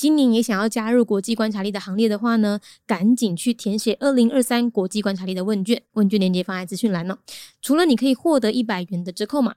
今年也想要加入国际观察力的行列的话呢，赶紧去填写二零二三国际观察力的问卷，问卷链接放在资讯栏哦。除了你可以获得一百元的折扣码，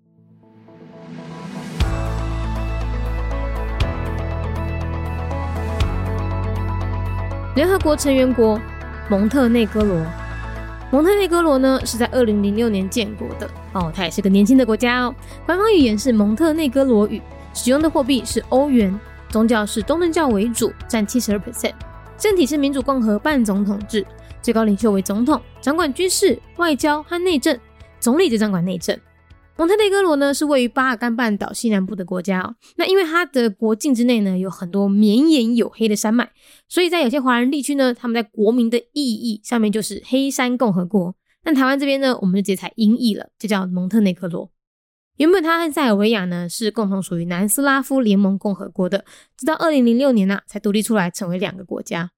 联合国成员国蒙特内哥罗，蒙特内哥罗呢是在二零零六年建国的哦，它也是个年轻的国家哦。官方语言是蒙特内哥罗语，使用的货币是欧元，宗教是东正教为主，占七十二 percent。政体是民主共和半总统制，最高领袖为总统，掌管军事、外交和内政，总理则掌管内政。蒙特内哥罗呢是位于巴尔干半岛西南部的国家哦。那因为它的国境之内呢有很多绵延黝黑的山脉，所以在有些华人地区呢，他们在国民的意义上面就是黑山共和国。但台湾这边呢，我们就直接采音译了，就叫蒙特内哥罗。原本它和塞尔维亚呢是共同属于南斯拉夫联盟共和国的，直到二零零六年呢才独立出来成为两个国家。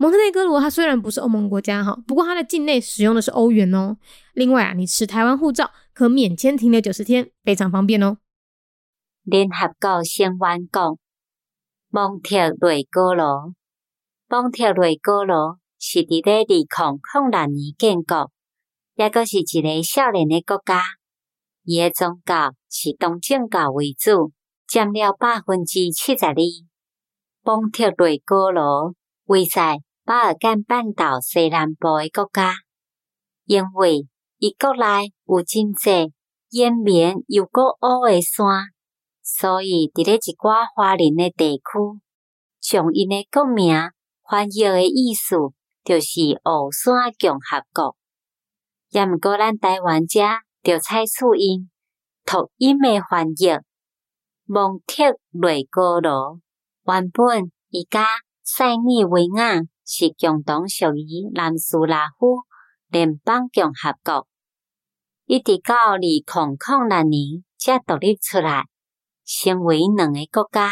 蒙特内哥罗它虽然不是欧盟国家哈，不过它的境内使用的是欧元哦。另外啊，你持台湾护照可免签停留九十天，非常方便哦。联合国成员国蒙特内哥罗，蒙特内哥罗是伫咧二零零六年建国，也阁是一个少年的国家。伊的宗教是东正教为主，占了百分之七十二。蒙特内哥罗位在。巴尔干半岛西南部的国家，因为伊国内有真济延绵又过乌的山，所以伫咧一寡华人的地区，将因的国名翻译的意思就是乌山共和国。也毋过咱台湾遮着采取因读音的翻译，蒙特雷哥罗原本伊甲塞尔维亚。是共同属于南斯拉夫联邦共和国，一直到二零零六年才独立出来，成为两个国家。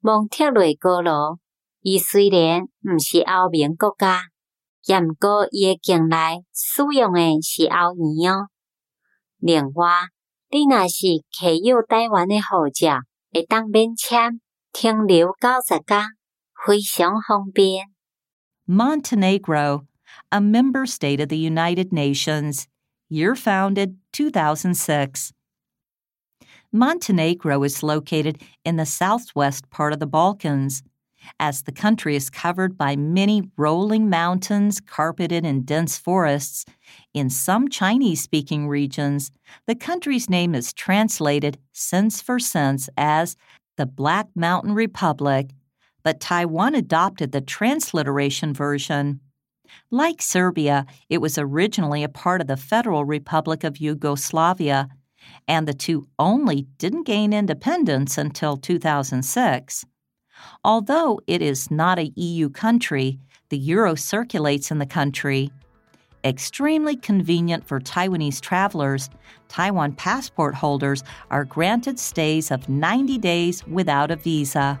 蒙特雷哥罗，伊虽然毋是欧盟国家，也毋过伊诶境内使用诶是欧元哦。另外，你若是持有台湾诶护照，会当免签停留九十天，非常方便。Montenegro, a member state of the United Nations, year founded 2006. Montenegro is located in the southwest part of the Balkans. As the country is covered by many rolling mountains carpeted in dense forests, in some Chinese speaking regions, the country's name is translated sense for sense as the Black Mountain Republic but Taiwan adopted the transliteration version. Like Serbia, it was originally a part of the Federal Republic of Yugoslavia, and the two only didn't gain independence until 2006. Although it is not a EU country, the euro circulates in the country. Extremely convenient for Taiwanese travelers, Taiwan passport holders are granted stays of 90 days without a visa.